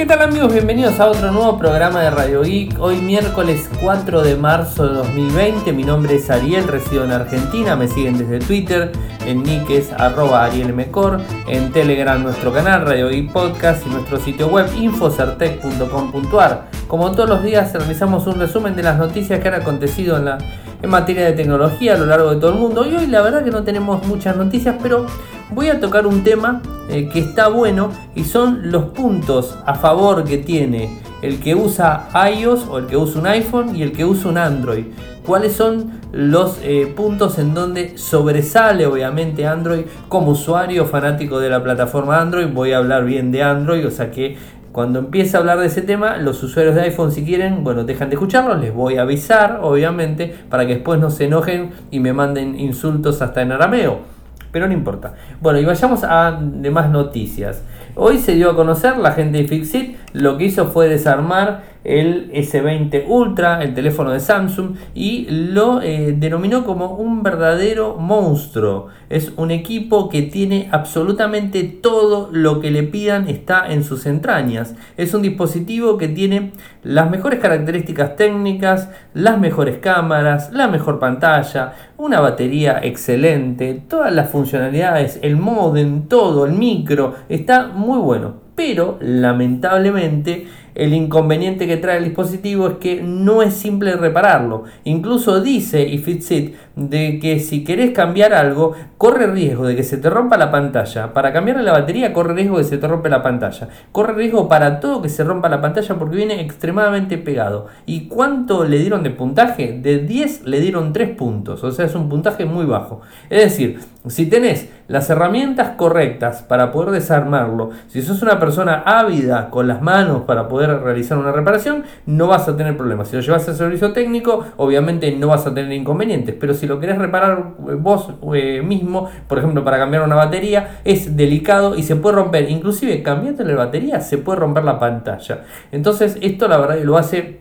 ¿Qué tal amigos? Bienvenidos a otro nuevo programa de Radio Geek. Hoy miércoles 4 de marzo de 2020. Mi nombre es Ariel, resido en Argentina. Me siguen desde Twitter, en nick arroba arielmecor, en Telegram nuestro canal Radio Geek Podcast y nuestro sitio web infocertec.com.ar. Como todos los días realizamos un resumen de las noticias que han acontecido en la en materia de tecnología a lo largo de todo el mundo. Y hoy la verdad que no tenemos muchas noticias, pero voy a tocar un tema eh, que está bueno y son los puntos a favor que tiene el que usa iOS o el que usa un iPhone y el que usa un Android. ¿Cuáles son los eh, puntos en donde sobresale obviamente Android como usuario fanático de la plataforma Android? Voy a hablar bien de Android, o sea que cuando empiece a hablar de ese tema, los usuarios de iPhone si quieren, bueno, dejan de escucharlo, les voy a avisar, obviamente, para que después no se enojen y me manden insultos hasta en arameo. Pero no importa. Bueno, y vayamos a demás noticias. Hoy se dio a conocer la gente de Fixit, lo que hizo fue desarmar el S20 Ultra, el teléfono de Samsung, y lo eh, denominó como un verdadero monstruo. Es un equipo que tiene absolutamente todo lo que le pidan está en sus entrañas. Es un dispositivo que tiene las mejores características técnicas, las mejores cámaras, la mejor pantalla, una batería excelente, todas las funcionalidades, el modem, todo, el micro, está muy bueno. Pero lamentablemente el inconveniente que trae el dispositivo es que no es simple repararlo. Incluso dice Ifitsit de que si querés cambiar algo, corre riesgo de que se te rompa la pantalla. Para cambiarle la batería, corre riesgo de que se te rompe la pantalla. Corre riesgo para todo que se rompa la pantalla porque viene extremadamente pegado. ¿Y cuánto le dieron de puntaje? De 10 le dieron 3 puntos. O sea, es un puntaje muy bajo. Es decir, si tenés las herramientas correctas para poder desarmarlo, si sos una persona ávida con las manos para poder realizar una reparación, no vas a tener problemas. Si lo llevas al servicio técnico, obviamente no vas a tener inconvenientes. Pero si lo querés reparar eh, vos eh, mismo, por ejemplo, para cambiar una batería, es delicado y se puede romper. Inclusive cambiando la batería se puede romper la pantalla. Entonces esto la verdad lo hace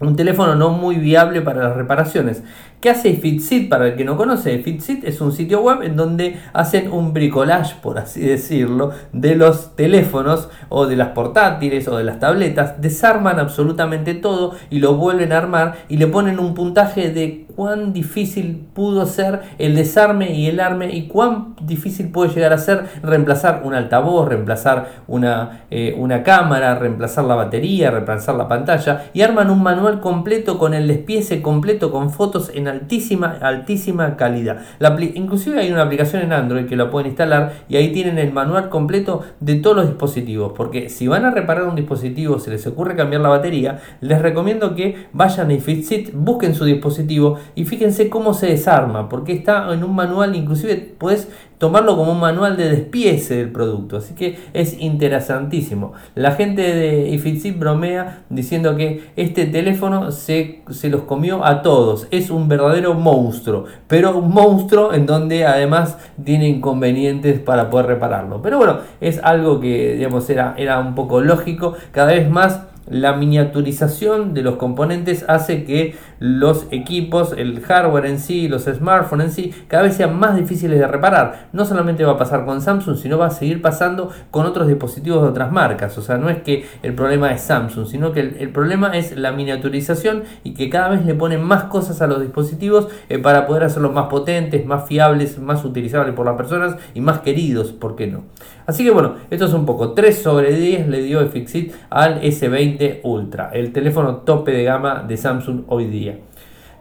un teléfono no muy viable para las reparaciones. ¿Qué hace Fitsit? Para el que no conoce, Fitsit es un sitio web en donde hacen un bricolage, por así decirlo, de los teléfonos o de las portátiles o de las tabletas. Desarman absolutamente todo y lo vuelven a armar y le ponen un puntaje de cuán difícil pudo ser el desarme y el arme y cuán difícil puede llegar a ser reemplazar un altavoz, reemplazar una, eh, una cámara, reemplazar la batería, reemplazar la pantalla y arman un manual completo con el despiece completo con fotos en altísima, altísima calidad. La, inclusive hay una aplicación en Android que lo pueden instalar y ahí tienen el manual completo de todos los dispositivos. Porque si van a reparar un dispositivo, se les ocurre cambiar la batería, les recomiendo que vayan a Fitsit, busquen su dispositivo y fíjense cómo se desarma, porque está en un manual, inclusive puedes tomarlo como un manual de despiece del producto. Así que es interesantísimo. La gente de Ifitsit bromea diciendo que este teléfono se, se, los comió a todos. Es un verdadero monstruo. Pero un monstruo en donde además tiene inconvenientes para poder repararlo. Pero bueno, es algo que digamos era, era un poco lógico. Cada vez más la miniaturización de los componentes hace que los equipos, el hardware en sí, los smartphones en sí, cada vez sean más difíciles de reparar. No solamente va a pasar con Samsung, sino va a seguir pasando con otros dispositivos de otras marcas. O sea, no es que el problema es Samsung, sino que el, problema es la miniaturización y que cada vez le ponen más cosas a los dispositivos eh, para poder hacerlos más potentes, más fiables, más utilizables por las personas y más queridos, ¿por qué no? Así que bueno, esto es un poco 3 sobre 10 le dio Fixit al S20 Ultra, el teléfono tope de gama de Samsung hoy día.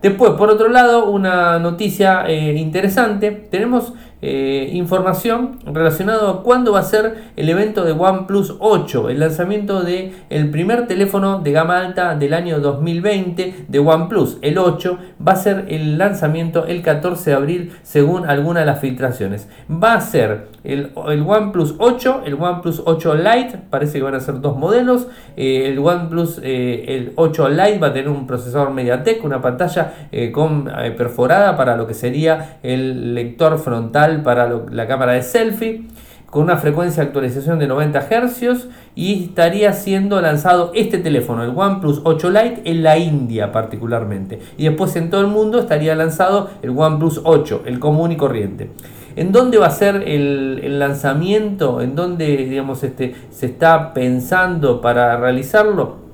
Después, por otro lado, una noticia eh, interesante. Tenemos eh, información relacionada a cuándo va a ser el evento de OnePlus 8, el lanzamiento del el primer teléfono de gama alta del año 2020 de OnePlus, el 8, va a ser el lanzamiento el 14 de abril según algunas de las filtraciones. Va a ser el, el OnePlus 8, el OnePlus 8 Lite, parece que van a ser dos modelos, eh, el OnePlus el 8 Lite va a tener un procesador MediaTek, una pantalla eh, con, eh, perforada para lo que sería el lector frontal para la cámara de selfie con una frecuencia de actualización de 90 Hz y estaría siendo lanzado este teléfono, el OnePlus 8 Lite, en la India particularmente. Y después en todo el mundo estaría lanzado el OnePlus 8, el común y corriente. ¿En dónde va a ser el, lanzamiento? ¿En dónde digamos, este, se está pensando para realizarlo?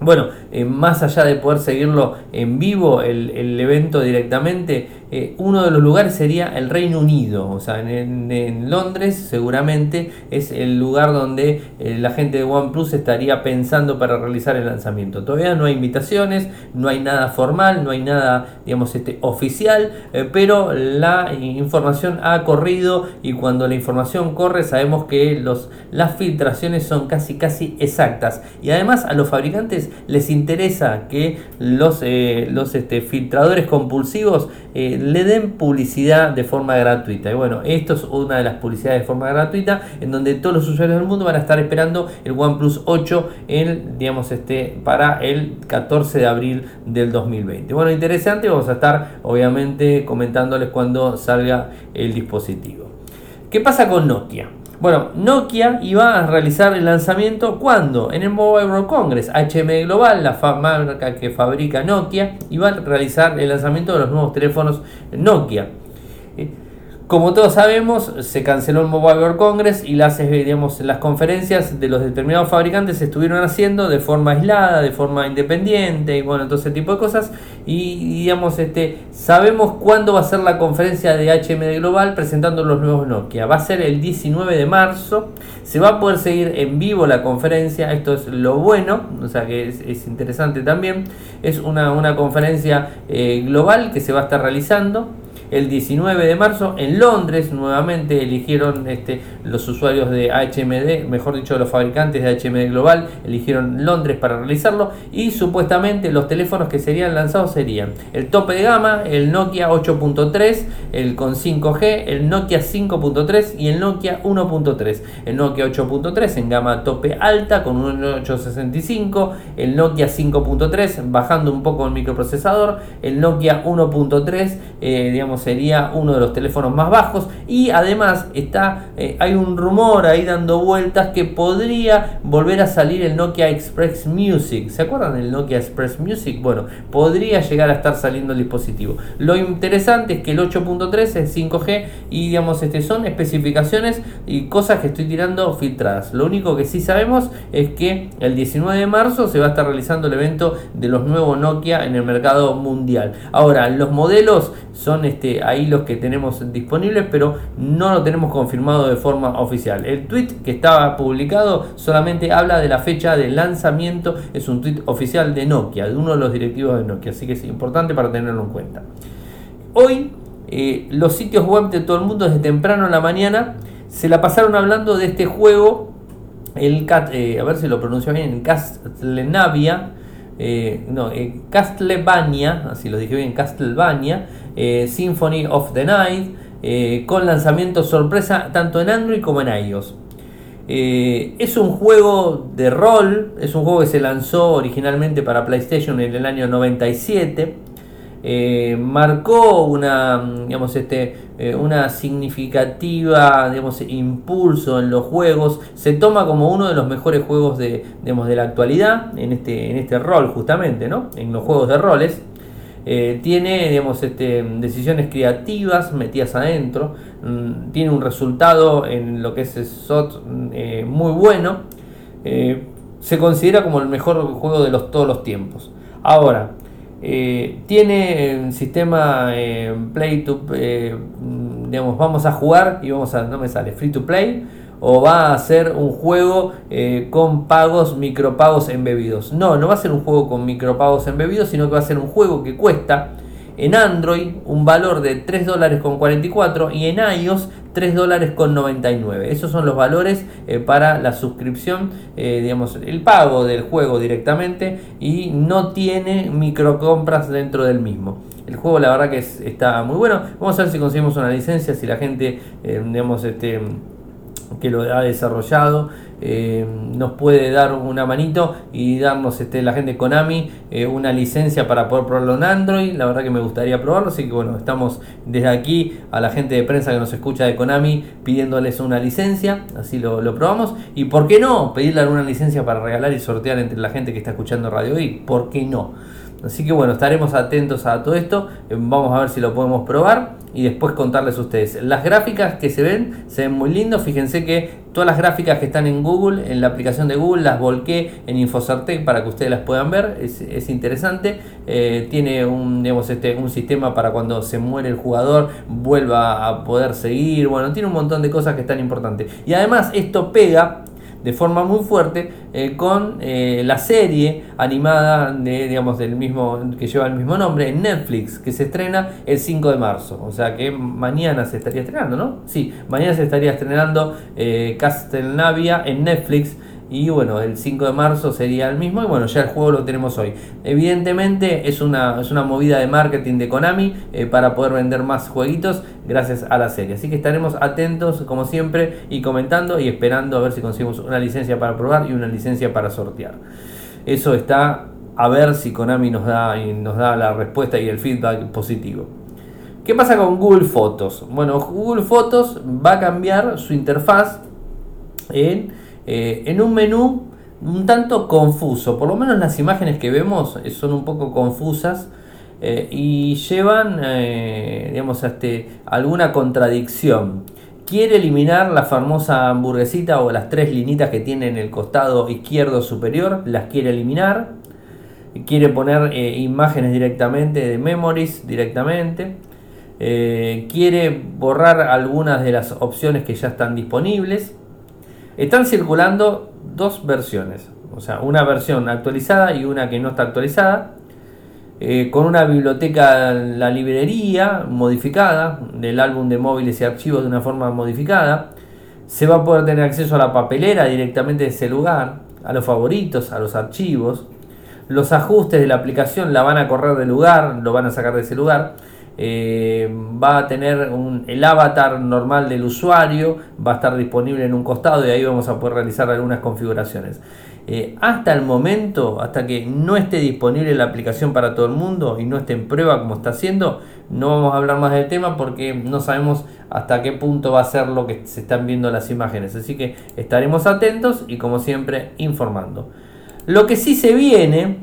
Bueno, eh, más allá de poder seguirlo en vivo, el, evento directamente, eh, uno de los lugares sería el Reino Unido, o sea, en, Londres seguramente es el lugar donde eh, la gente de OnePlus estaría pensando para realizar el lanzamiento. Todavía no hay invitaciones, no hay nada formal, no hay nada, digamos, este, oficial, pero la información ha corrido y cuando la información corre sabemos que los, las filtraciones son casi, casi exactas. Y además a los fabricantes les interesa que los, eh, los este, filtradores compulsivos eh, le den publicidad de forma gratuita. Y bueno, esto es una de las publicidades de forma gratuita en donde todos los usuarios del mundo van a estar esperando el OnePlus 8 en, digamos, este, para el 14 de abril del 2020. Bueno, interesante, vamos a estar obviamente comentándoles cuando salga el dispositivo. ¿Qué pasa con Nokia? Bueno, Nokia iba a realizar el lanzamiento cuando en el Mobile World Congress, HM Global, la marca que fabrica Nokia, iba a realizar el lanzamiento de los nuevos teléfonos Nokia. Como todos sabemos, se canceló el Mobile World Congress y las, digamos, las conferencias de los determinados fabricantes se estuvieron haciendo de forma aislada, de forma independiente y bueno, todo ese tipo de cosas. Y digamos, este, sabemos cuándo va a ser la conferencia de HMD Global presentando los nuevos Nokia. Va a ser el 19 de marzo. Se va a poder seguir en vivo la conferencia. Esto es lo bueno, o sea que es, interesante también. Es una, una conferencia eh, global que se va a estar realizando el 19 de marzo en Londres nuevamente eligieron este, los usuarios de HMD, mejor dicho los fabricantes de HMD Global, eligieron Londres para realizarlo y supuestamente los teléfonos que serían lanzados serían el tope de gama, el Nokia 8.3, el con 5G, el Nokia 5.3 y el Nokia 1.3. El Nokia 8.3 en gama tope alta con un 865, el Nokia 5.3 bajando un poco el microprocesador, el Nokia 1.3 eh, digamos sería uno de los teléfonos más bajos. Y además está eh, hay un rumor ahí dando vueltas que podría volver a salir el Nokia Express Music. ¿se acuerdan del Nokia Express Music? bueno, podría llegar a estar saliendo el dispositivo. Lo interesante es que el 8.3 es 5G y digamos este son especificaciones y cosas que estoy tirando filtradas. Lo único que sí sabemos es que el 19 de marzo se va a estar realizando el evento de los nuevos Nokia en el mercado mundial. Ahora los modelos son este este, ahí los que tenemos disponibles, pero no lo tenemos confirmado de forma oficial. El tweet que estaba publicado solamente habla de la fecha de lanzamiento, es un tweet oficial de Nokia, de uno de los directivos de Nokia, así que es importante para tenerlo en cuenta. Hoy eh, los sitios web de todo el mundo desde temprano en la mañana se la pasaron hablando de este juego, el eh, a ver si lo pronuncio bien, Castlevania, eh, no, Castlevania, así lo dije bien, Castlevania, eh, Symphony of the Night, eh, con lanzamiento sorpresa tanto en Android como en iOS. Eh, es un juego de rol, es un juego que se lanzó originalmente para PlayStation en el año 97. Marcó una, digamos, este, una significativa digamos, impulso en los juegos. Se toma como uno de los mejores juegos de, de la actualidad en este, en este rol, justamente, ¿no? en los juegos de roles. Eh, tiene digamos, este, decisiones creativas metidas adentro, mm, tiene un resultado en lo que es SOT eh, muy bueno, eh, se considera como el mejor juego de los, todos los tiempos. Ahora, tiene un sistema play to, digamos, vamos a jugar y vamos a, no me sale, free to play o va a ser un juego eh, con pagos, micropagos embebidos. No, no va a ser un juego con micropagos embebidos, sino que va a ser un juego que cuesta en Android un valor de 3 dólares con 44 y en iOS 3 dólares con 99. Esos son los valores eh, para la suscripción, eh, digamos, el pago del juego directamente y no tiene microcompras dentro del mismo. El juego la verdad que está muy bueno. Vamos a ver si conseguimos una licencia, si la gente, digamos, este que lo ha desarrollado eh, nos puede dar una manito y darnos este, la gente Konami eh, una licencia para poder probarlo en Android. La verdad que me gustaría probarlo, así que bueno, estamos desde aquí a la gente de prensa que nos escucha de Konami pidiéndoles una licencia, así lo, probamos. Y por qué no pedirle alguna licencia para regalar y sortear entre la gente que está escuchando Radio y ¿Por qué no? Así que bueno, estaremos atentos a todo esto. Eh, vamos a ver si lo podemos probar y después contarles a ustedes. Las gráficas que se ven se ven muy lindos. Fíjense que todas las gráficas que están en Google, en la aplicación de Google, las volqué en Infocertec para que ustedes las puedan ver. Es, interesante. Eh, tiene un, digamos, este, un sistema para cuando se muere el jugador vuelva a poder seguir. Bueno, tiene un montón de cosas que están importantes. Y además esto pega de forma muy fuerte eh, con eh, la serie animada de, digamos, del mismo, que lleva el mismo nombre en Netflix, que se estrena el 5 de marzo. O sea que mañana se estaría estrenando, ¿no? Sí, mañana se estaría estrenando eh, Castlevania en Netflix y bueno, el 5 de marzo sería el mismo y bueno, ya el juego lo tenemos hoy. Evidentemente es una, es una movida de marketing de Konami eh, para poder vender más jueguitos gracias a la serie. Así que estaremos atentos como siempre y comentando y esperando a ver si conseguimos una licencia para probar y una licencia para sortear. Eso está a ver si Konami nos da, nos da la respuesta y el feedback positivo. ¿Qué pasa con Google Fotos? Bueno, Google Fotos va a cambiar su interfaz en eh, en un menú un tanto confuso, por lo menos las imágenes que vemos eh, son un poco confusas eh, y llevan digamos, este, alguna contradicción. Quiere eliminar la famosa hamburguesita o las tres linitas que tiene en el costado izquierdo superior, las quiere eliminar. Quiere poner imágenes directamente de memories directamente. quiere borrar algunas de las opciones que ya están disponibles están circulando dos versiones, o sea, una versión actualizada y una que no está actualizada, eh, con una biblioteca, la librería modificada del álbum de móviles y archivos de una forma modificada. Se va a poder tener acceso a la papelera directamente de ese lugar, a los favoritos, a los archivos. Los ajustes de la aplicación la van a correr del lugar, lo van a sacar de ese lugar eh, va a tener el avatar normal del usuario, va a estar disponible en un costado y ahí vamos a poder realizar algunas configuraciones. Eh, hasta el momento, hasta que no esté disponible la aplicación para todo el mundo y no esté en prueba como está haciendo, no vamos a hablar más del tema porque no sabemos hasta qué punto va a ser lo que se están viendo las imágenes. Así que estaremos atentos y como siempre informando. Lo que sí se viene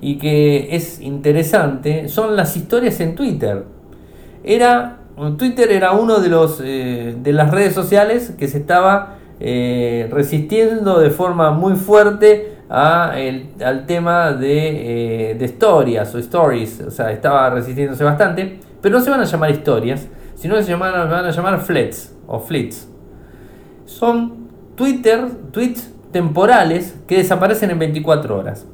y que es interesante son las historias en Twitter. Era, Twitter era uno de, los, eh, de las redes sociales que se estaba eh, resistiendo de forma muy fuerte a al tema de, eh, de, historias o stories, o sea, estaba resistiéndose bastante, pero no se van a llamar historias, sino que se, van a llamar flets o flits. Son Twitter, tweets temporales que desaparecen en 24 horas.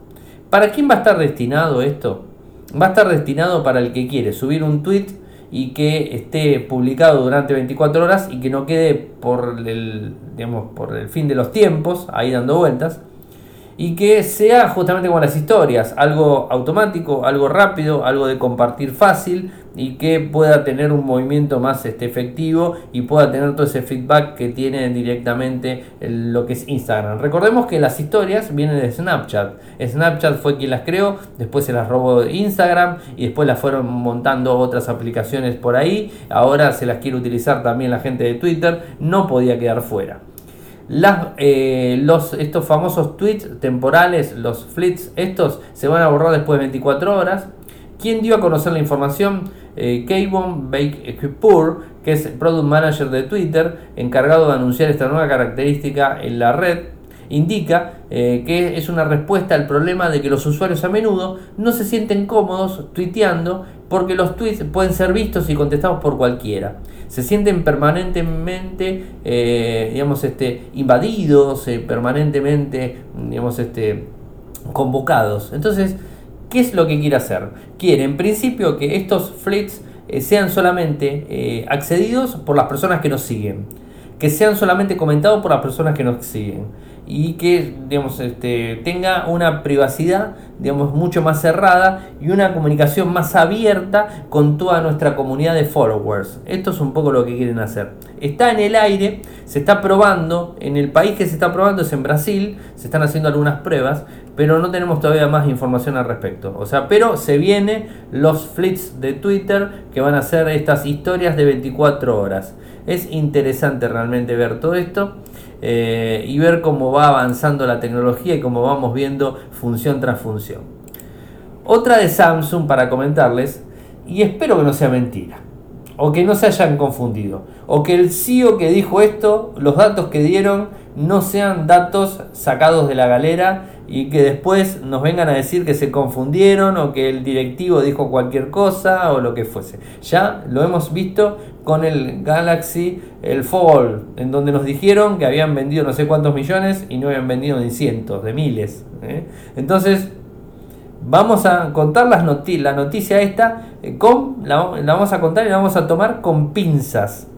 ¿Para quién va a estar destinado esto? Va a estar destinado para el que quiere subir un tweet y que esté publicado durante 24 horas y que no quede por el, digamos, por el fin de los tiempos ahí dando vueltas y que sea justamente como las historias, algo automático, algo rápido, algo de compartir fácil y que pueda tener un movimiento más este, efectivo y pueda tener todo ese feedback que tiene directamente lo que es Instagram. Recordemos que las historias vienen de Snapchat. Snapchat fue quien las creó, después se las robó Instagram y después las fueron montando otras aplicaciones por ahí. Ahora se las quiere utilizar también la gente de Twitter, no podía quedar fuera. Las, eh, los, estos famosos tweets temporales, los flits, estos se van a borrar después de 24 horas. ¿Quién dio a conocer la información? Eh, Kayvon Bakepur, que es Product Manager de Twitter, encargado de anunciar esta nueva característica en la red, indica eh, que es una respuesta al problema de que los usuarios a menudo no se sienten cómodos tuiteando porque los tweets pueden ser vistos y contestados por cualquiera. Se sienten permanentemente, eh, digamos, este, invadidos, eh, permanentemente, digamos, este, convocados. Entonces, ¿qué es lo que quiere hacer? Quiere, en principio, que estos fleets eh, sean solamente accedidos por las personas que nos siguen, que sean solamente comentados por las personas que nos siguen y que digamos, este, tenga una privacidad digamos, mucho más cerrada y una comunicación más abierta con toda nuestra comunidad de followers. Esto es un poco lo que quieren hacer. Está en el aire, se está probando, en el país que se está probando es en Brasil, se están haciendo algunas pruebas, pero no tenemos todavía más información al respecto. O sea, pero se vienen los flits de Twitter que van a ser estas historias de 24 horas. Es interesante realmente ver todo esto. Eh, y ver cómo va avanzando la tecnología y cómo vamos viendo función tras función. Otra de Samsung para comentarles, y espero que no sea mentira, o que no se hayan confundido, o que el CEO que dijo esto, los datos que dieron, no sean datos sacados de la galera y que después nos vengan a decir que se confundieron o que el directivo dijo cualquier cosa o lo que fuese. Ya lo hemos visto con el Galaxy, el Fold, en donde nos dijeron que habían vendido no sé cuántos millones y no habían vendido ni cientos, de miles. ¿eh? Entonces, vamos a contar las la noticia esta, eh, con, la, vamos a contar y la vamos a tomar con pinzas.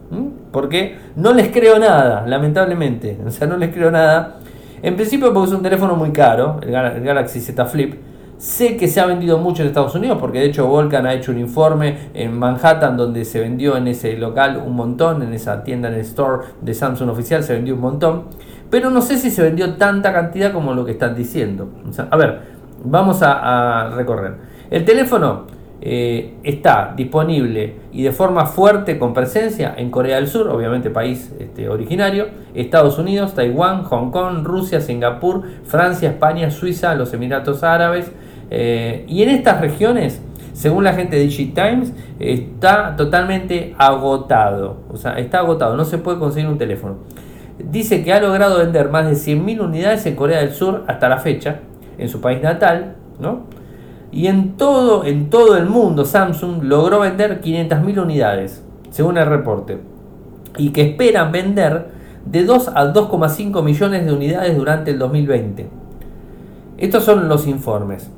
Porque no les creo nada, lamentablemente. O sea, no les creo nada en principio porque es un teléfono muy caro, el Galaxy Z Flip. Sé que se ha vendido mucho en Estados Unidos porque de hecho Volcan ha hecho un informe en Manhattan donde se vendió en ese local un montón, en esa tienda, en el store de Samsung oficial se vendió un montón. Pero no sé si se vendió tanta cantidad como lo que están diciendo. a ver, vamos a recorrer. El teléfono eh, está disponible y de forma fuerte con presencia en Corea del Sur, obviamente país este, originario, Estados Unidos, Taiwán, Hong Kong, Rusia, Singapur, Francia, España, Suiza, los Emiratos Árabes. Eh, y en estas regiones, según la gente de Digitimes, está totalmente agotado. O sea, está agotado, no se puede conseguir un teléfono. Dice que ha logrado vender más de 100.000 unidades en Corea del Sur hasta la fecha, en su país natal, ¿no? Y en todo, en todo el mundo Samsung logró vender 500.000 unidades, según el reporte. Y que esperan vender de 2 a 2,5 millones de unidades durante el 2020. Estos son los informes.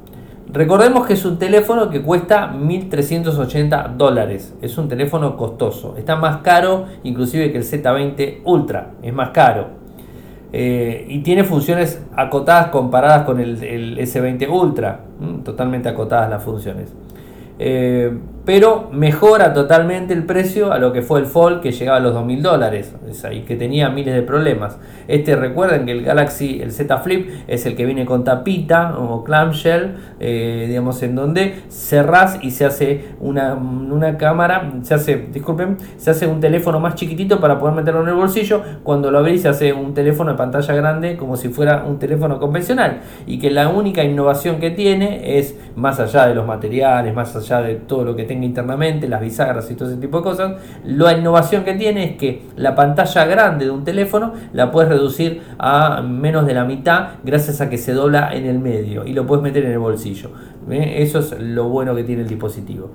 Recordemos que es un teléfono que cuesta 1.380 dólares. Es un teléfono costoso. Está más caro inclusive que el Z20 Ultra. Es más caro. Eh, y tiene funciones acotadas comparadas con el, el S20 Ultra, totalmente acotadas las funciones. Eh, pero mejora totalmente el precio a lo que fue el Fold que llegaba a los 2.000 dólares y que tenía miles de problemas. Este recuerden que el Galaxy, el Z Flip, es el que viene con tapita o clamshell, eh, digamos, en donde cerrás y se hace una, una, cámara, se hace, disculpen, se hace un teléfono más chiquitito para poder meterlo en el bolsillo. Cuando lo abrís se hace un teléfono de pantalla grande como si fuera un teléfono convencional y que la única innovación que tiene es más allá de los materiales, más allá de todo lo que tenga internamente, las bisagras y todo ese tipo de cosas. La innovación que tiene es que la pantalla grande de un teléfono la puedes reducir a menos de la mitad gracias a que se dobla en el medio y lo puedes meter en el bolsillo. Eso es lo bueno que tiene el dispositivo.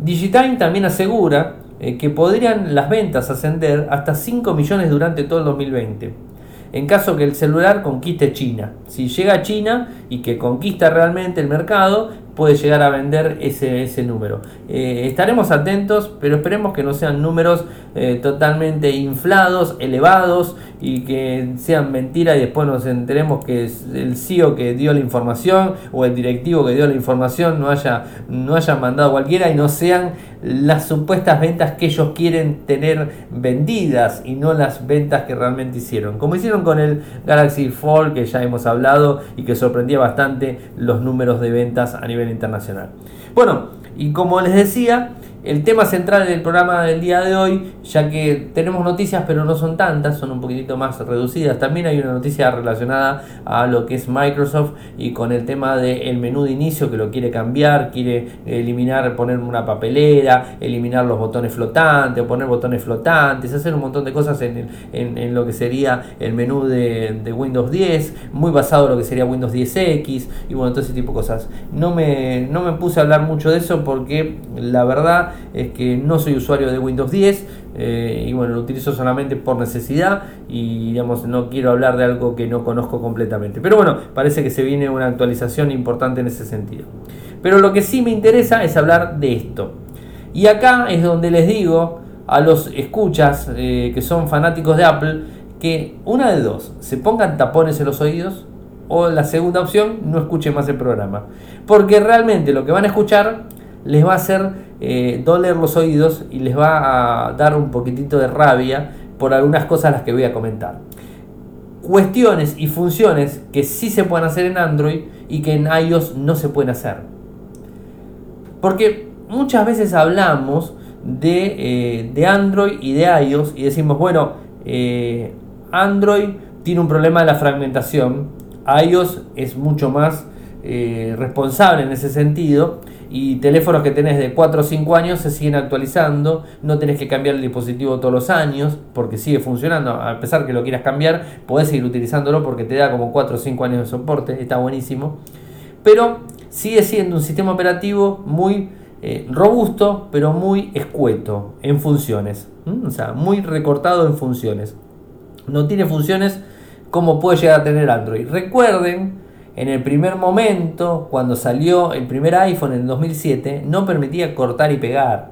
Digitime también asegura eh, que podrían las ventas ascender hasta 5 millones durante todo el 2020 en caso que el celular conquiste China. Si llega a China y que conquista realmente el mercado, puede llegar a vender ese, ese número. Eh, estaremos atentos, pero esperemos que no sean números eh, totalmente inflados, elevados y que sean mentiras y después nos enteremos que el CEO que dio la información o el directivo que dio la información no haya, no haya mandado cualquiera y no sean las supuestas ventas que ellos quieren tener vendidas y no las ventas que realmente hicieron. Como hicieron con el Galaxy Fold que ya hemos hablado y que sorprendía bastante los números de ventas a nivel internacional. Bueno, y como les decía, el tema central del programa del día de hoy, ya que tenemos noticias pero no son tantas, son un poquitito más reducidas. También hay una noticia relacionada a lo que es Microsoft y con el tema del menú de inicio que lo quiere cambiar, quiere eliminar, poner una papelera, eliminar los botones flotantes poner botones flotantes, hacer un montón de cosas en, en, lo que sería el menú de, de, Windows 10, muy basado en lo que sería Windows 10X y bueno, todo ese tipo de cosas. No me, no me puse a hablar mucho de eso porque la verdad es que no soy usuario de Windows 10 eh, y bueno, lo utilizo solamente por necesidad y digamos no quiero hablar de algo que no conozco completamente. Pero bueno, parece que se viene una actualización importante en ese sentido. Pero lo que sí me interesa es hablar de esto. Y acá es donde les digo a los escuchas eh, que son fanáticos de Apple que una de dos, se pongan tapones en los oídos o la segunda opción, no escuchen más el programa. Porque realmente lo que van a escuchar les va a hacer eh, doler los oídos y les va a dar un poquitito de rabia por algunas cosas las que voy a comentar. Cuestiones y funciones que sí se pueden hacer en Android y que en iOS no se pueden hacer. Porque muchas veces hablamos de, eh, Android y de iOS y decimos, bueno, eh, Android tiene un problema de la fragmentación, iOS es mucho más responsable en ese sentido y teléfonos que tenés de 4 o 5 años se siguen actualizando, no tenés que cambiar el dispositivo todos los años porque sigue funcionando, a pesar que lo quieras cambiar, podés seguir utilizándolo porque te da como 4 o 5 años de soporte, está buenísimo, pero sigue siendo un sistema operativo muy eh, robusto, pero muy escueto en funciones, o sea, muy recortado en funciones. No tiene funciones como puede llegar a tener Android. Recuerden en el primer momento, cuando salió el primer iPhone en el 2007, no permitía cortar y pegar.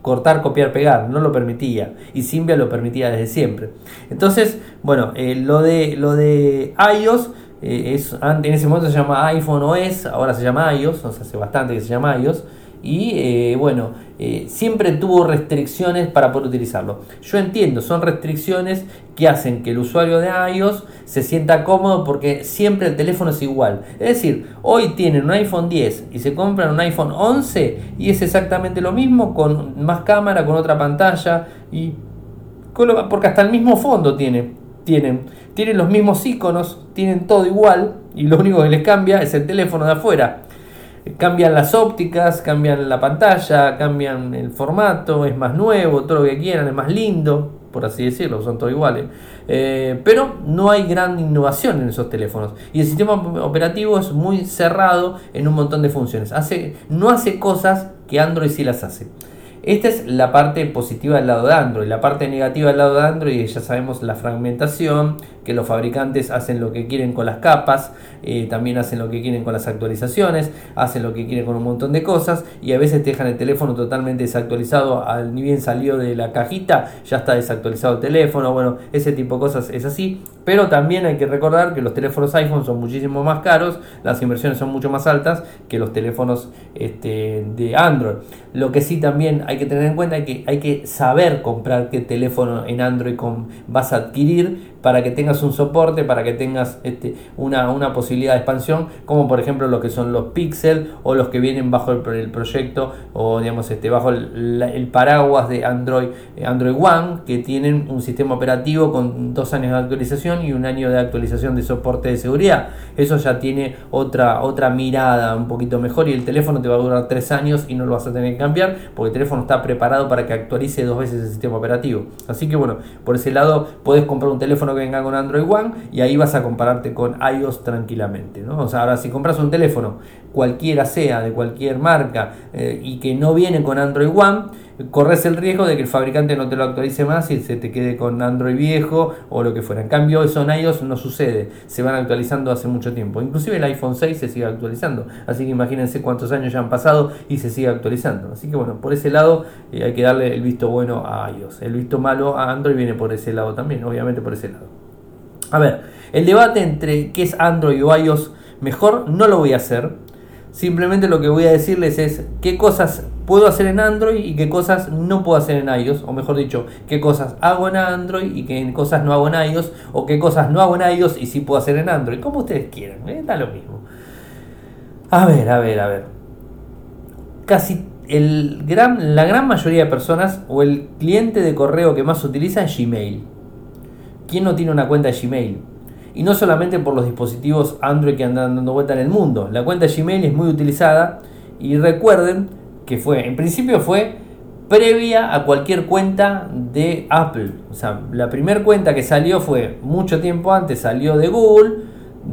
Cortar, copiar, pegar, no lo permitía. Y Symbian lo permitía desde siempre. Entonces, bueno, eh, lo, de, lo de iOS, eh, es, en ese momento se llama iPhone OS, ahora se llama iOS, o hace bastante que se llama iOS y eh, bueno, eh, siempre tuvo restricciones para poder utilizarlo. Yo entiendo, son restricciones que hacen que el usuario de iOS se sienta cómodo porque siempre el teléfono es igual. Es decir, hoy tienen un iPhone 10 y se compran un iPhone 11 y es exactamente lo mismo con más cámara, con otra pantalla y porque hasta el mismo fondo tiene, tienen, tienen los mismos iconos, tienen todo igual y lo único que les cambia es el teléfono de afuera cambian las ópticas, cambian la pantalla, cambian el formato, es más nuevo, todo lo que quieran, es más lindo, por así decirlo, son todos iguales. Eh, pero no hay gran innovación en esos teléfonos. Y el sistema operativo es muy cerrado en un montón de funciones. Hace, no hace cosas que Android sí las hace. Esta es la parte positiva del lado de Android. La parte negativa del lado de Android, ya sabemos la fragmentación, que los fabricantes hacen lo que quieren con las capas, eh, también hacen lo que quieren con las actualizaciones, hacen lo que quieren con un montón de cosas y a veces te dejan el teléfono totalmente desactualizado, al ni bien salió de la cajita, ya está desactualizado el teléfono, bueno, ese tipo de cosas es así, pero también hay que recordar que los teléfonos iPhone son muchísimo más caros, las inversiones son mucho más altas que los teléfonos este, de Android. Lo que sí también hay que tener en cuenta que hay que saber comprar qué teléfono en Android vas a adquirir para que tengas un soporte, para que tengas este, una, una, posibilidad de expansión, como por ejemplo lo que son los Pixel o los que vienen bajo el, el proyecto o digamos este, bajo el, paraguas de Android, eh, Android One, que tienen un sistema operativo con dos años de actualización y un año de actualización de soporte de seguridad. Eso ya tiene otra, otra mirada un poquito mejor y el teléfono te va a durar tres años y no lo vas a tener que cambiar porque el teléfono está preparado para que actualice dos veces el sistema operativo. Así que bueno, por ese lado puedes comprar un teléfono que venga con Android One y ahí vas a compararte con iOS tranquilamente. ¿no? O sea, ahora si compras un teléfono, cualquiera sea, de cualquier marca, eh, y que no viene con Android One, corres el riesgo de que el fabricante no te lo actualice más y se te quede con Android viejo o lo que fuera. En cambio, eso en iOS no sucede, se van actualizando hace mucho tiempo. Inclusive el iPhone 6 se sigue actualizando, así que imagínense cuántos años ya han pasado y se sigue actualizando. Así que bueno, por ese lado eh, hay que darle el visto bueno a iOS. El visto malo a Android viene por ese lado también, obviamente por ese lado. A ver, el debate entre qué es Android o iOS mejor no lo voy a hacer. Simplemente lo que voy a decirles es qué cosas puedo hacer en Android y qué cosas no puedo hacer en iOS, o mejor dicho, qué cosas hago en Android y qué cosas no hago en iOS, o qué cosas no hago en iOS y sí puedo hacer en Android, como ustedes quieran, ¿eh? da lo mismo. A ver, a ver, a ver. Casi el gran, la gran mayoría de personas o el cliente de correo que más utiliza es Gmail. ¿Quién no tiene una cuenta de Gmail? Y no solamente por los dispositivos Android que andan dando vuelta en el mundo. La cuenta Gmail es muy utilizada y recuerden que fue, en principio fue previa a cualquier cuenta de Apple. O sea, la primera cuenta que salió fue mucho tiempo antes, salió de Google,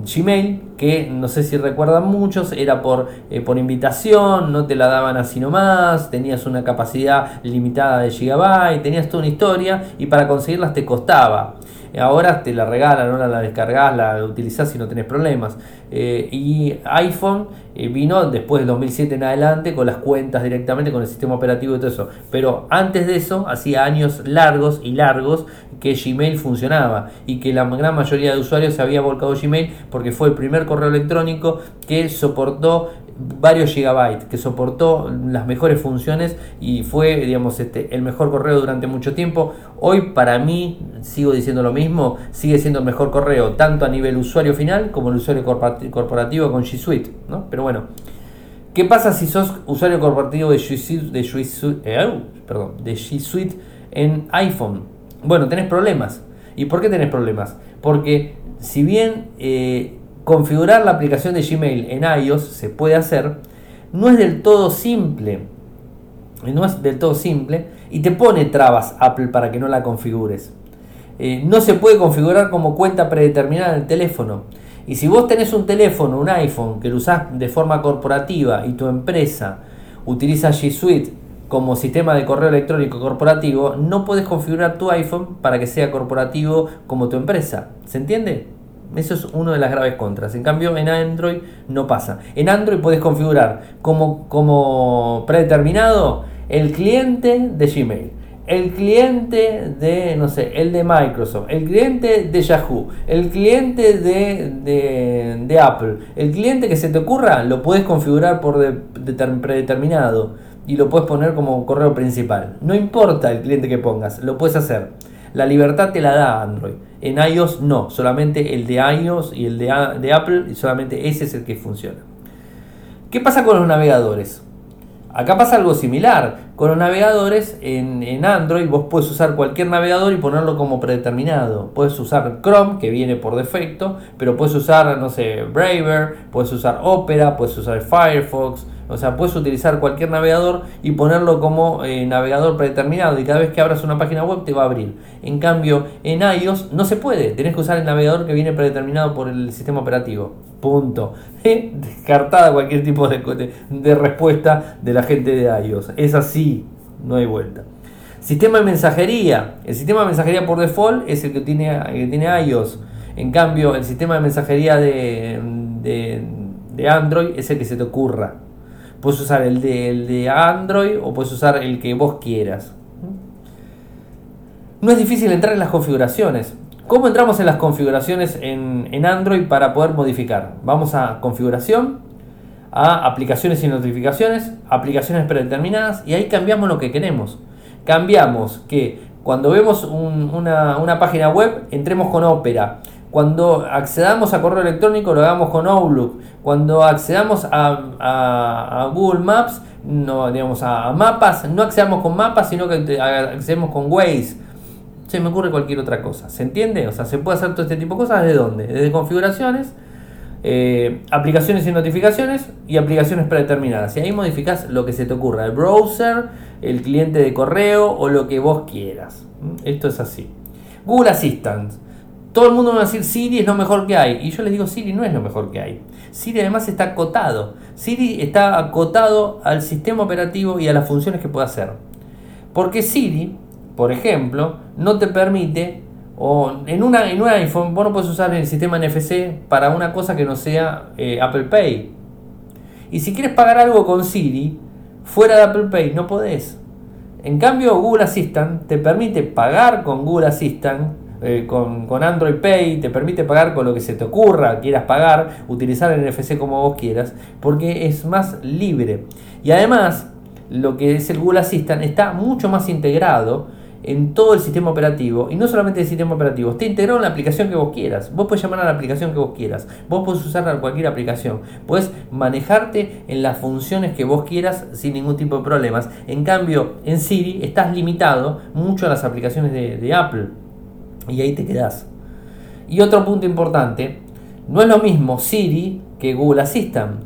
Gmail, que no sé si recuerdan muchos, era por, eh, por invitación, no te la daban así nomás, tenías una capacidad limitada de gigabyte, tenías toda una historia y para conseguirlas te costaba. Ahora te la regalan, ahora la descargas, la utilizás y no tenés problemas. Eh, y iPhone eh, vino después del 2007 en adelante con las cuentas directamente, con el sistema operativo y todo eso. Pero antes de eso, hacía años largos y largos que Gmail funcionaba y que la gran mayoría de usuarios se había volcado Gmail porque fue el primer correo electrónico que soportó varios gigabytes, que soportó las mejores funciones y fue, digamos, este, el mejor correo durante mucho tiempo. Hoy para mí, sigo diciendo lo mismo, sigue siendo el mejor correo, tanto a nivel usuario final como el usuario corporativo con G Suite, ¿no? Pero bueno, ¿qué pasa si sos usuario corporativo de G Suite, de G Suite, eh, perdón, de G Suite en iPhone? Bueno, tenés problemas. ¿Y por qué tenés problemas? Porque si bien eh, configurar la aplicación de Gmail en iOS se puede hacer, no es del todo simple. No es del todo simple y te pone trabas Apple para que no la configures. Eh, no se puede configurar como cuenta predeterminada en el teléfono. Y si vos tenés un teléfono, un iPhone, que lo usás de forma corporativa y tu empresa utiliza G Suite como sistema de correo electrónico corporativo, no puedes configurar tu iPhone para que sea corporativo como tu empresa. ¿Se entiende? Eso es una de las graves contras. En cambio, en Android no pasa. En Android puedes configurar como, como predeterminado el cliente de Gmail, el cliente de, no sé, el de Microsoft, el cliente de Yahoo, el cliente de, Apple, el cliente que se te ocurra, lo puedes configurar por predeterminado y lo puedes poner como correo principal. No importa el cliente que pongas, lo puedes hacer. La libertad te la da Android. En iOS no, solamente el de iOS y el de, de Apple, y solamente ese es el que funciona. ¿Qué pasa con los navegadores? Acá pasa algo similar. Con los navegadores en, Android vos puedes usar cualquier navegador y ponerlo como predeterminado. Puedes usar Chrome, que viene por defecto, pero puedes usar, no sé, Braver, puedes usar Opera, puedes usar Firefox. O sea, puedes utilizar cualquier navegador y ponerlo como eh, navegador predeterminado y cada vez que abras una página web te va a abrir. En cambio, en iOS no se puede. Tenés que usar el navegador que viene predeterminado por el sistema operativo. Punto. Descartada cualquier tipo de, respuesta de la gente de iOS. Es así, no hay vuelta. Sistema de mensajería. El sistema de mensajería por default es el que tiene, que tiene iOS. En cambio, el sistema de mensajería de, de, Android es el que se te ocurra. Puedes usar el de, el de Android o puedes usar el que vos quieras. No es difícil entrar en las configuraciones. ¿Cómo entramos en las configuraciones en, Android para poder modificar? Vamos a configuración, a aplicaciones y notificaciones, aplicaciones predeterminadas y ahí cambiamos lo que queremos. Cambiamos que cuando vemos una, página web entremos con Opera. Cuando accedamos a correo electrónico lo hagamos con Outlook. Cuando accedamos a, Google Maps, no, digamos a mapas, no accedamos con mapas, sino que accedemos con Waze se me ocurre cualquier otra cosa. ¿Se entiende? O sea, se puede hacer todo este tipo de cosas desde dónde? Desde configuraciones, eh, aplicaciones y notificaciones y aplicaciones predeterminadas. Y ahí modificas lo que se te ocurra, el browser, el cliente de correo o lo que vos quieras. ¿Mm? Esto es así. Google Assistant. Todo el mundo va a decir Siri es lo mejor que hay. Y yo les digo Siri no es lo mejor que hay. Siri además está acotado. Siri está acotado al sistema operativo y a las funciones que puede hacer. Porque Siri por ejemplo, no te permite, o en, una, en un iPhone, vos no puedes usar el sistema NFC para una cosa que no sea eh, Apple Pay. Y si quieres pagar algo con Siri, fuera de Apple Pay, no podés. En cambio, Google Assistant te permite pagar con Google Assistant, eh, con, con, Android Pay, te permite pagar con lo que se te ocurra, quieras pagar, utilizar el NFC como vos quieras, porque es más libre. Y además, lo que es el Google Assistant está mucho más integrado en todo el sistema operativo y no solamente el sistema operativo, está integrado en la aplicación que vos quieras. Vos puedes llamar a la aplicación que vos quieras, vos podés usar cualquier aplicación, puedes manejarte en las funciones que vos quieras sin ningún tipo de problemas. En cambio, en Siri estás limitado mucho a las aplicaciones de, Apple y ahí te quedás. Y otro punto importante, no es lo mismo Siri que Google Assistant.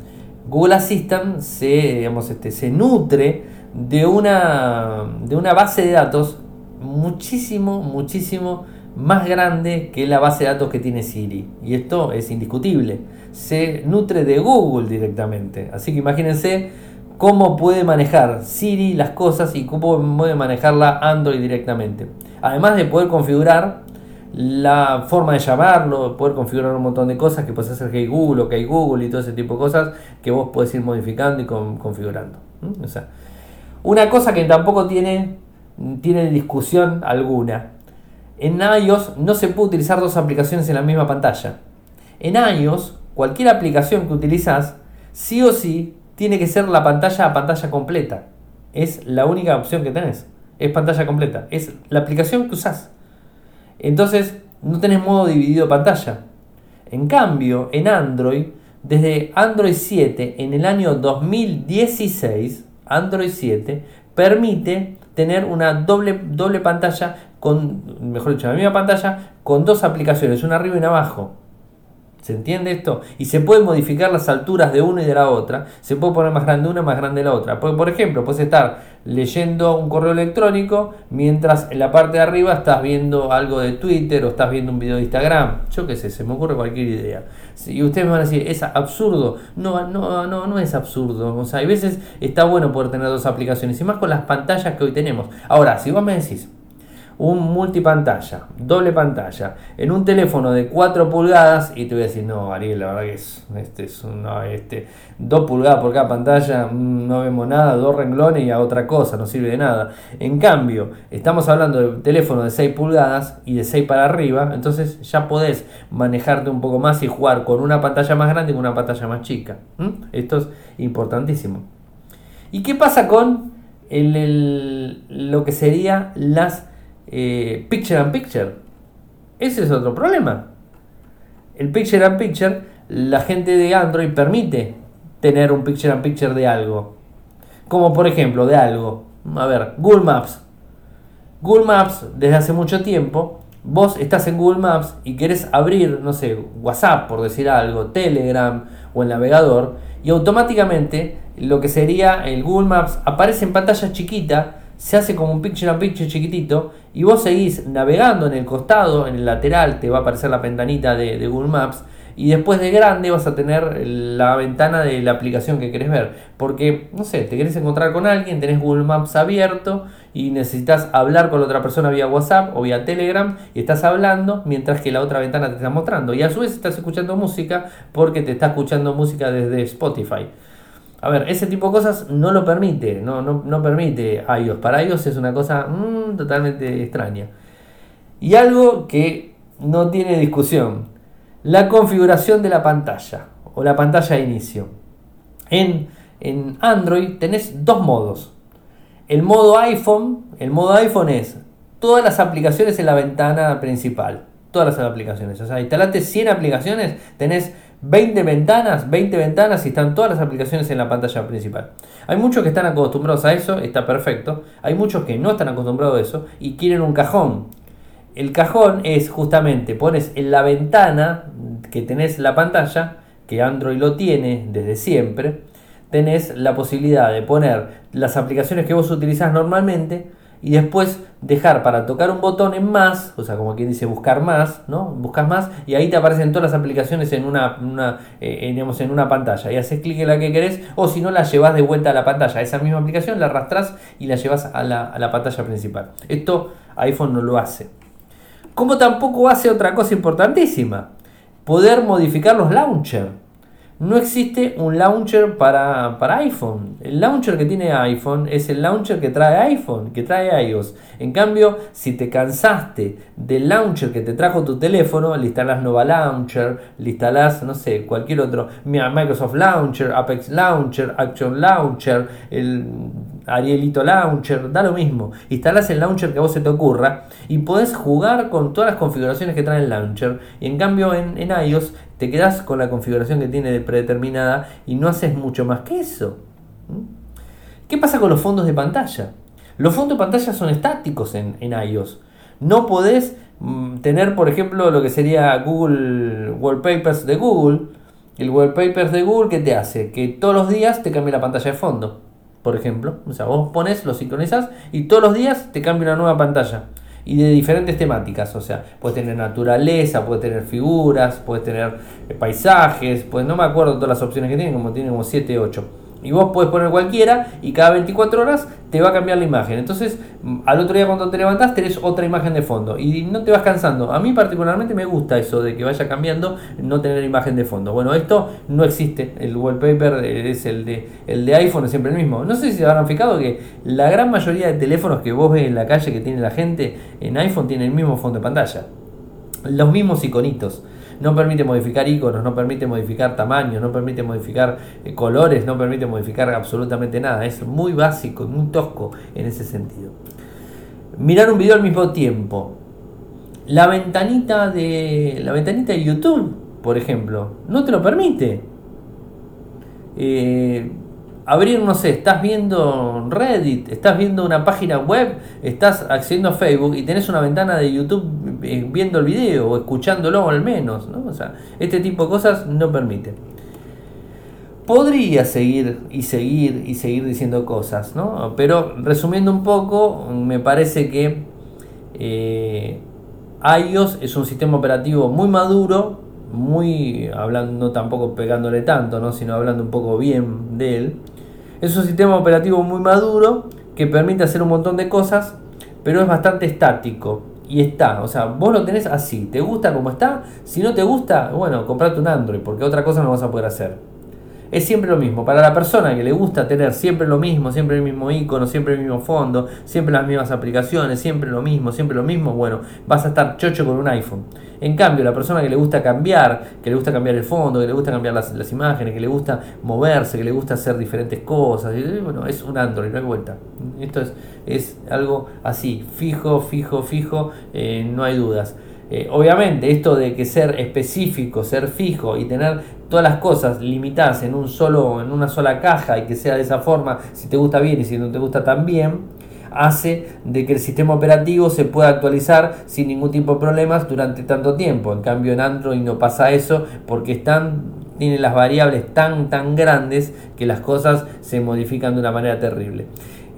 Google Assistant se, digamos, este, se nutre de una, de una base de datos muchísimo, muchísimo más grande que la base de datos que tiene Siri. Y esto es indiscutible. Se nutre de Google directamente. Así que imagínense cómo puede manejar Siri las cosas y cómo puede manejarla Android directamente. Además de poder configurar la forma de llamarlo, poder configurar un montón de cosas que puedes hacer Hey Google o hay Google y todo ese tipo de cosas que vos podés ir modificando y configurando. O sea, una cosa que tampoco tiene tiene discusión alguna. En iOS no se puede utilizar dos aplicaciones en la misma pantalla. En iOS, cualquier aplicación que utilizas, sí o sí, tiene que ser la pantalla a pantalla completa. Es la única opción que tenés. Es pantalla completa. Es la aplicación que usás. Entonces, no tenés modo dividido pantalla. En cambio, en Android, desde Android 7 en el año 2016, Android 7 permite tener una doble, doble pantalla con, mejor dicho, la misma pantalla con dos aplicaciones, una arriba y una abajo. ¿Se entiende esto? Y se pueden modificar las alturas de una y de la otra. Se puede poner más grande una, más grande la otra. Porque, por ejemplo, puedes estar leyendo un correo electrónico mientras en la parte de arriba estás viendo algo de Twitter o estás viendo un video de Instagram. Yo qué sé, se me ocurre cualquier idea. Y ustedes me van a decir, es absurdo. No, no, no, no es absurdo. O sea, hay veces está bueno poder tener dos aplicaciones. Y más con las pantallas que hoy tenemos. Ahora, si vos me decís, un multipantalla, doble pantalla, en un teléfono de 4 pulgadas, y te voy a decir, no, Ariel, la verdad que es, este es no, este, 2 pulgadas por cada pantalla, mm, no vemos nada, dos renglones y a otra cosa, no sirve de nada. En cambio, estamos hablando de teléfono de 6 pulgadas y de 6 para arriba, entonces ya podés manejarte un poco más y jugar con una pantalla más grande y con una pantalla más chica. Esto es importantísimo. ¿Y qué pasa con lo que sería las eh, picture and picture. Ese es otro problema. El picture and picture, la gente de Android permite tener un picture and picture de algo. Como por ejemplo, de algo. A ver, Google Maps. Google Maps, desde hace mucho tiempo, vos estás en Google Maps y querés abrir, no sé, WhatsApp, por decir algo, Telegram o el navegador, y automáticamente lo que sería el Google Maps aparece en pantalla chiquita se hace como un picture a picture chiquitito y vos seguís navegando en el costado, en el lateral, te va a aparecer la ventanita de, Google Maps y después de grande vas a tener la ventana de la aplicación que querés ver. Porque, no sé, te querés encontrar con alguien, tenés Google Maps abierto y necesitas hablar con la otra persona vía WhatsApp o vía Telegram y estás hablando mientras que la otra ventana te está mostrando. Y a su vez estás escuchando música porque te está escuchando música desde Spotify. A ver, ese tipo de cosas no lo permite, no, no, permite iOS. Para iOS es una cosa mm, totalmente extraña. Y algo que no tiene discusión, la configuración de la pantalla o la pantalla de inicio. En, en Android tenés dos modos. El modo iPhone, el modo iPhone es todas las aplicaciones en la ventana principal. Todas las aplicaciones. O sea, instalate 100 aplicaciones, tenés 20 ventanas, 20 ventanas y están todas las aplicaciones en la pantalla principal. Hay muchos que están acostumbrados a eso, está perfecto. Hay muchos que no están acostumbrados a eso y quieren un cajón. El cajón es justamente, pones en la ventana que tenés la pantalla, que Android lo tiene desde siempre, tenés la posibilidad de poner las aplicaciones que vos utilizás normalmente y después dejar para tocar un botón en más, o sea, como quien dice buscar más, ¿no? Buscas más y ahí te aparecen todas las aplicaciones en una, una eh, digamos, en una pantalla y haces clic en la que querés o si no la llevas de vuelta a la pantalla, esa misma aplicación la arrastras y la llevas a la, a la pantalla principal. Esto iPhone no lo hace. Como tampoco hace otra cosa importantísima, poder modificar los launchers no existe un launcher para, iPhone. El launcher que tiene iPhone es el launcher que trae iPhone, que trae iOS. En cambio, si te cansaste del launcher que te trajo tu teléfono, le instalás Nova Launcher, le instalás, no sé, cualquier otro, Microsoft Launcher, Apex Launcher, Action Launcher, el Arielito Launcher, da lo mismo. Instalás el launcher que a vos se te ocurra y podés jugar con todas las configuraciones que trae el launcher. Y en cambio en, en iOS te quedas con la configuración que tiene predeterminada y no haces mucho más que eso. ¿Mm? ¿Qué pasa con los fondos de pantalla? Los fondos de pantalla son estáticos en, iOS. No podés mm, tener, por ejemplo, lo que sería Google Wallpapers de Google. El Wallpapers de Google, ¿qué te hace? Que todos los días te cambie la pantalla de fondo, por ejemplo. O sea, vos pones, lo sincronizas y todos los días te cambia una nueva pantalla y de diferentes temáticas, o sea, puedes tener naturaleza, puedes tener figuras, puedes tener eh, paisajes, pues no me acuerdo todas las opciones que tienen, como tienen como 7, 8. Y vos puedes poner cualquiera y cada 24 horas te va a cambiar la imagen. Entonces, al otro día cuando te levantás tenés otra imagen de fondo y no te vas cansando. A mí particularmente me gusta eso de que vaya cambiando, no tener imagen de fondo. Bueno, esto no existe. El wallpaper es el de, el de iPhone, es siempre el mismo. No sé si se habrán fijado que la gran mayoría de teléfonos que vos ves en la calle que tiene la gente en iPhone tienen el mismo fondo de pantalla. Los mismos iconitos no permite modificar iconos, no permite modificar tamaños, no permite modificar eh, colores, no permite modificar absolutamente nada. Es muy básico muy tosco en ese sentido. Mirar un video al mismo tiempo. La ventanita de la ventanita de YouTube, por ejemplo, no te lo permite. Eh, abrir, no sé, estás viendo Reddit, estás viendo una página web, estás accediendo a Facebook y tenés una ventana de YouTube eh, viendo el video o escuchándolo al menos, ¿no? O sea, este tipo de cosas no permite. Podría seguir y seguir y seguir diciendo cosas, ¿no? Pero resumiendo un poco, me parece que eh, iOS es un sistema operativo muy maduro, muy hablando tampoco pegándole tanto, ¿no? sino hablando un poco bien de él. Es un sistema operativo muy maduro que permite hacer un montón de cosas, pero es bastante estático. Y está, o sea, vos lo tenés así, ¿te gusta como está? Si no te gusta, bueno, comprate un Android, porque otra cosa no vas a poder hacer es siempre lo mismo. Para la persona que le gusta tener siempre lo mismo, siempre el mismo icono, siempre el mismo fondo, siempre las mismas aplicaciones, siempre lo mismo, siempre lo mismo, bueno, vas a estar chocho con un iPhone. En cambio, la persona que le gusta cambiar, que le gusta cambiar el fondo, que le gusta cambiar las, imágenes, que le gusta moverse, que le gusta hacer diferentes cosas, bueno, es un Android, no hay vuelta. Esto es, es algo así, fijo, fijo, fijo, eh, no hay dudas. Eh, obviamente, esto de que ser específico, ser fijo y tener todas las cosas limitadas en un solo, en una sola caja y que sea de esa forma, si te gusta bien y si no te gusta tan bien, hace de que el sistema operativo se pueda actualizar sin ningún tipo de problemas durante tanto tiempo. En cambio en Android no pasa eso porque están tiene las variables tan tan grandes que las cosas se modifican de una manera terrible.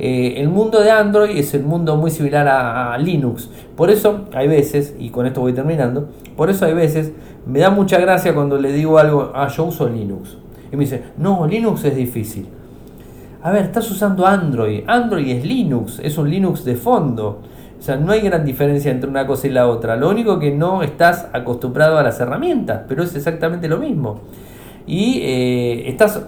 Eh, el mundo de Android es el mundo muy similar a, Linux. Por eso hay veces, y con esto voy terminando, por eso hay veces, me da mucha gracia cuando le digo algo, ah, yo uso Linux. Y me dice, no, Linux es difícil. A ver, estás usando Android. Android es Linux, es un Linux de fondo. O sea, no hay gran diferencia entre una cosa y la otra. Lo único que no estás acostumbrado a las herramientas, pero es exactamente lo mismo. Y eh, estás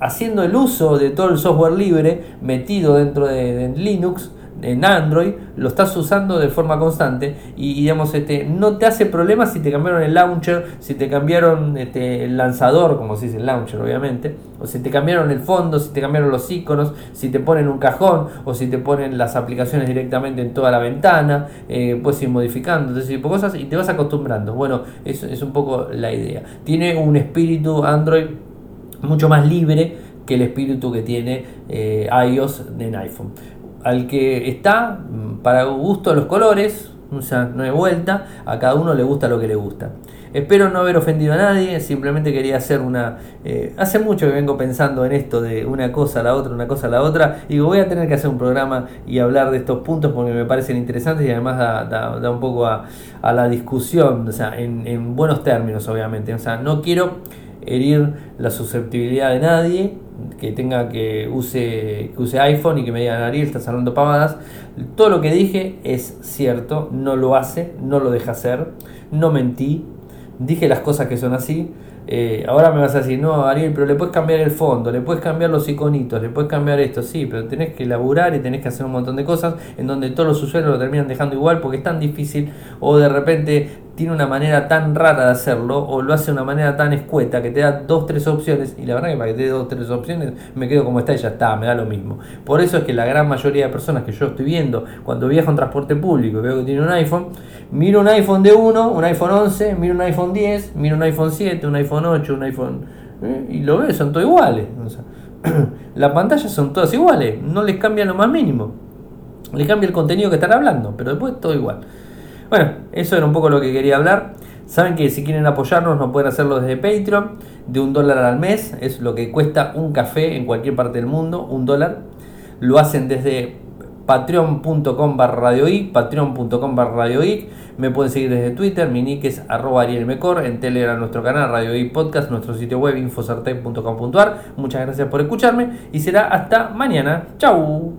haciendo el uso de todo el software libre metido dentro de, Linux, en Android, lo estás usando de forma constante y, digamos, este, no te hace problema si te cambiaron el launcher, si te cambiaron este, el lanzador, como se dice el launcher obviamente, o si te cambiaron el fondo, si te cambiaron los iconos, si te ponen un cajón o si te ponen las aplicaciones directamente en toda la ventana, eh, puedes ir modificando, ese tipo de cosas y te vas acostumbrando. Bueno, eso es un poco la idea. Tiene un espíritu Android mucho más libre que el espíritu que tiene eh, iOS en iPhone. Al que está, mm, para gusto los colores, o sea, no hay vuelta, a cada uno le gusta lo que le gusta. Espero no haber ofendido a nadie, simplemente quería hacer una... Eh, hace mucho que vengo pensando en esto de una cosa a la otra, una cosa a la otra, y voy a tener que hacer un programa y hablar de estos puntos porque me parecen interesantes y además da, un poco a, la discusión, o sea, en, en buenos términos obviamente. O sea, no quiero herir la susceptibilidad de nadie que tenga que use, que use iPhone y que me digan Ariel, estás hablando pavadas. Todo lo que dije es cierto, no lo hace, no lo deja hacer, no mentí, dije las cosas que son así. Eh, ahora me vas a decir, no, Ariel, pero le puedes cambiar el fondo, le puedes cambiar los iconitos, le puedes cambiar esto, sí, pero tenés que laburar y tenés que hacer un montón de cosas en donde todos los usuarios lo terminan dejando igual porque es tan difícil o de repente tiene una manera tan rara de hacerlo o lo hace de una manera tan escueta que te da dos, tres opciones y la verdad que para que te dé dos, tres opciones me quedo como está y ya está, me da lo mismo. Por eso es que la gran mayoría de personas que yo estoy viendo cuando viajo en transporte público veo que tiene un iPhone, miro un iPhone de 1, un iPhone 11, miro un iPhone 10, miro un iPhone 7, un iPhone 8, un iPhone... ¿eh? y lo veo, son todos iguales. las pantallas son todas iguales, no les cambia lo más mínimo. Le cambia el contenido que están hablando, pero después todo igual. Bueno, eso era un poco lo que quería hablar. Saben que si quieren apoyarnos no pueden hacerlo desde Patreon, de un dólar al mes, es lo que cuesta un café en cualquier parte del mundo, un dólar. Lo hacen desde patreon.com barra patreon.com barra Me pueden seguir desde Twitter, mi nick es arroba arielmecor, en Telegram nuestro canal Radio Podcast, nuestro sitio web infosartec.com.ar. Muchas gracias por escucharme y será hasta mañana. Chau.